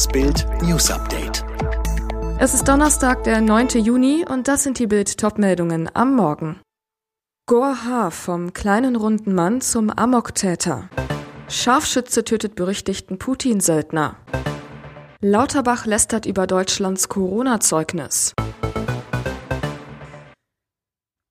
Das Bild News Update. Es ist Donnerstag, der 9. Juni und das sind die Bild Topmeldungen am Morgen. Gor H. vom kleinen runden Mann zum Amoktäter. Scharfschütze tötet berüchtigten Putin-Söldner. Lauterbach lästert über Deutschlands Corona-Zeugnis.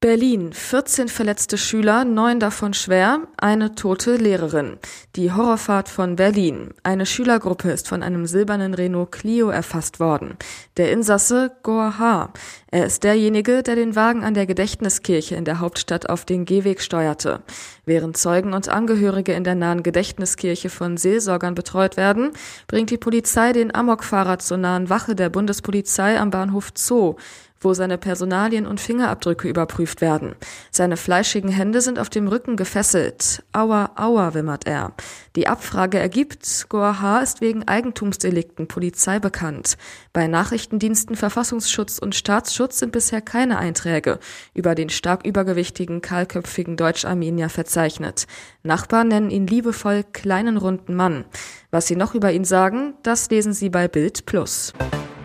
Berlin. 14 verletzte Schüler, neun davon schwer, eine tote Lehrerin. Die Horrorfahrt von Berlin. Eine Schülergruppe ist von einem silbernen Renault Clio erfasst worden. Der Insasse Gor H. Er ist derjenige, der den Wagen an der Gedächtniskirche in der Hauptstadt auf den Gehweg steuerte. Während Zeugen und Angehörige in der nahen Gedächtniskirche von Seelsorgern betreut werden, bringt die Polizei den Amokfahrer zur nahen Wache der Bundespolizei am Bahnhof Zoo wo seine Personalien und Fingerabdrücke überprüft werden. Seine fleischigen Hände sind auf dem Rücken gefesselt. Aua, aua, wimmert er. Die Abfrage ergibt, Goaha ist wegen Eigentumsdelikten Polizei bekannt. Bei Nachrichtendiensten Verfassungsschutz und Staatsschutz sind bisher keine Einträge über den stark übergewichtigen, kahlköpfigen Deutsch-Armenier verzeichnet. Nachbarn nennen ihn liebevoll kleinen runden Mann. Was sie noch über ihn sagen, das lesen Sie bei Bild Plus.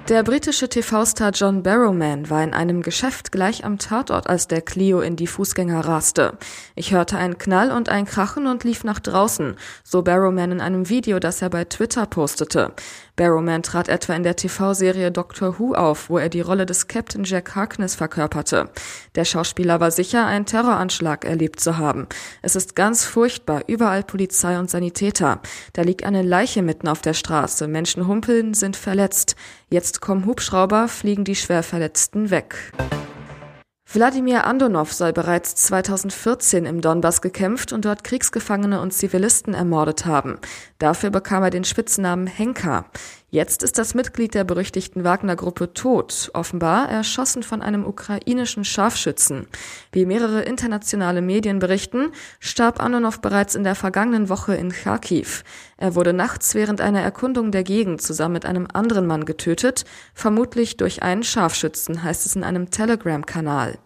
Der britische TV-Star John Barrowman war in einem Geschäft gleich am Tatort, als der Clio in die Fußgänger raste. Ich hörte einen Knall und ein Krachen und lief nach draußen, so Barrowman in einem Video, das er bei Twitter postete. Barrowman trat etwa in der TV-Serie Doctor Who auf, wo er die Rolle des Captain Jack Harkness verkörperte. Der Schauspieler war sicher, einen Terroranschlag erlebt zu haben. Es ist ganz furchtbar, überall Polizei und Sanitäter. Da liegt eine Leiche mitten auf der Straße, Menschen humpeln, sind verletzt. Jetzt kommen Hubschrauber, fliegen die Schwerverletzten weg. Wladimir Andonov soll bereits 2014 im Donbass gekämpft und dort Kriegsgefangene und Zivilisten ermordet haben. Dafür bekam er den Spitznamen Henka. Jetzt ist das Mitglied der berüchtigten Wagner-Gruppe tot, offenbar erschossen von einem ukrainischen Scharfschützen. Wie mehrere internationale Medien berichten, starb Anonov bereits in der vergangenen Woche in Kharkiv. Er wurde nachts während einer Erkundung der Gegend zusammen mit einem anderen Mann getötet, vermutlich durch einen Scharfschützen, heißt es in einem Telegram-Kanal.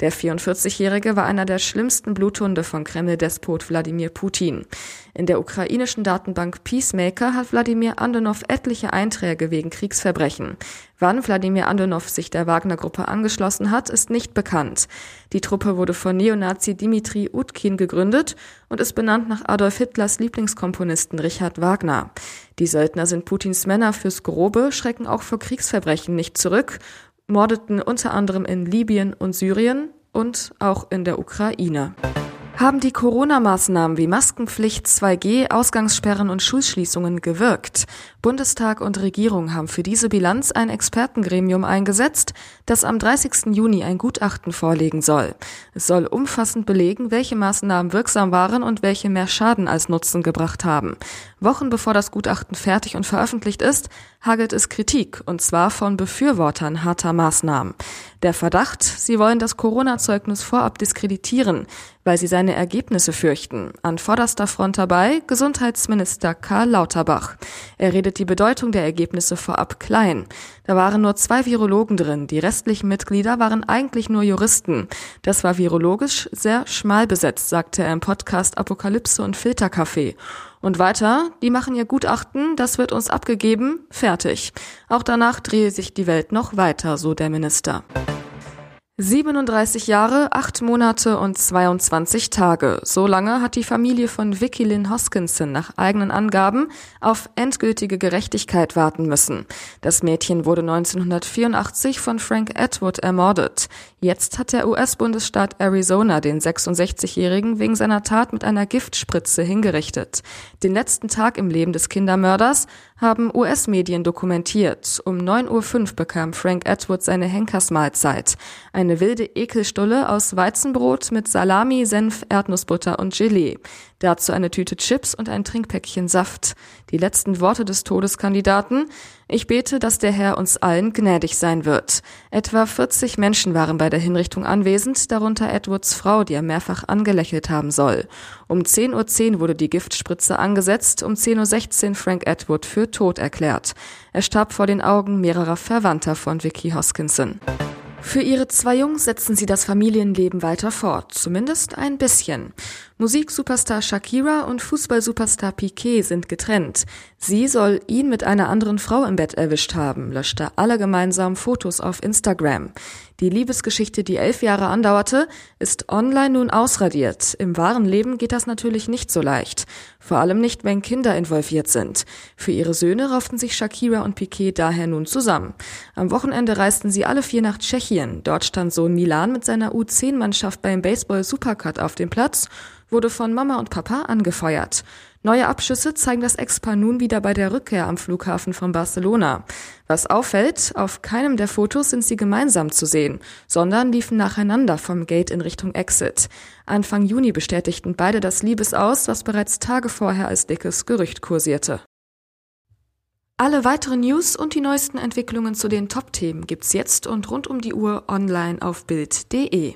Der 44-Jährige war einer der schlimmsten Bluthunde von Kreml-Despot Wladimir Putin. In der ukrainischen Datenbank Peacemaker hat Wladimir Andonov etliche Einträge wegen Kriegsverbrechen. Wann Wladimir Andonov sich der Wagner-Gruppe angeschlossen hat, ist nicht bekannt. Die Truppe wurde von Neonazi Dimitri Utkin gegründet und ist benannt nach Adolf Hitlers Lieblingskomponisten Richard Wagner. Die Söldner sind Putins Männer fürs Grobe, schrecken auch vor Kriegsverbrechen nicht zurück mordeten unter anderem in Libyen und Syrien und auch in der Ukraine. Haben die Corona-Maßnahmen wie Maskenpflicht, 2G, Ausgangssperren und Schulschließungen gewirkt? Bundestag und Regierung haben für diese Bilanz ein Expertengremium eingesetzt, das am 30. Juni ein Gutachten vorlegen soll. Es soll umfassend belegen, welche Maßnahmen wirksam waren und welche mehr Schaden als Nutzen gebracht haben. Wochen bevor das Gutachten fertig und veröffentlicht ist, hagelt es Kritik, und zwar von Befürwortern harter Maßnahmen. Der Verdacht, sie wollen das Corona-Zeugnis vorab diskreditieren, weil sie seine Ergebnisse fürchten. An vorderster Front dabei Gesundheitsminister Karl Lauterbach. Er redet die Bedeutung der Ergebnisse vorab klein. Da waren nur zwei Virologen drin, die restlichen Mitglieder waren eigentlich nur Juristen. Das war virologisch sehr schmal besetzt, sagte er im Podcast Apokalypse und Filterkaffee. Und weiter, die machen ihr Gutachten, das wird uns abgegeben, fertig. Auch danach drehe sich die Welt noch weiter, so der Minister. 37 Jahre, 8 Monate und 22 Tage. So lange hat die Familie von Vicky Lynn Hoskinson nach eigenen Angaben auf endgültige Gerechtigkeit warten müssen. Das Mädchen wurde 1984 von Frank Atwood ermordet. Jetzt hat der US-Bundesstaat Arizona den 66-Jährigen wegen seiner Tat mit einer Giftspritze hingerichtet. Den letzten Tag im Leben des Kindermörders haben US-Medien dokumentiert. Um 9.05 Uhr bekam Frank Atwood seine Henkersmahlzeit. Eine wilde Ekelstulle aus Weizenbrot mit Salami, Senf, Erdnussbutter und Gelee. Dazu eine Tüte Chips und ein Trinkpäckchen Saft. Die letzten Worte des Todeskandidaten. Ich bete, dass der Herr uns allen gnädig sein wird. Etwa 40 Menschen waren bei der Hinrichtung anwesend, darunter Edwards Frau, die er mehrfach angelächelt haben soll. Um 10.10 Uhr wurde die Giftspritze angesetzt, um 10.16 Uhr Frank Edward für tot erklärt. Er starb vor den Augen mehrerer Verwandter von Vicky Hoskinson. Für ihre zwei Jungs setzen sie das Familienleben weiter fort, zumindest ein bisschen. Musiksuperstar Shakira und Fußballsuperstar Piquet sind getrennt. Sie soll ihn mit einer anderen Frau im Bett erwischt haben, löschte alle gemeinsam Fotos auf Instagram. Die Liebesgeschichte, die elf Jahre andauerte, ist online nun ausradiert. Im wahren Leben geht das natürlich nicht so leicht. Vor allem nicht, wenn Kinder involviert sind. Für ihre Söhne rauften sich Shakira und Piquet daher nun zusammen. Am Wochenende reisten sie alle vier nach Tschechien. Dort stand Sohn Milan mit seiner U10-Mannschaft beim Baseball Supercut auf dem Platz wurde von Mama und Papa angefeuert. Neue Abschüsse zeigen das Ex-Paar nun wieder bei der Rückkehr am Flughafen von Barcelona. Was auffällt, auf keinem der Fotos sind sie gemeinsam zu sehen, sondern liefen nacheinander vom Gate in Richtung Exit. Anfang Juni bestätigten beide das Liebesaus, was bereits Tage vorher als dickes Gerücht kursierte. Alle weiteren News und die neuesten Entwicklungen zu den Top-Themen gibt's jetzt und rund um die Uhr online auf Bild.de.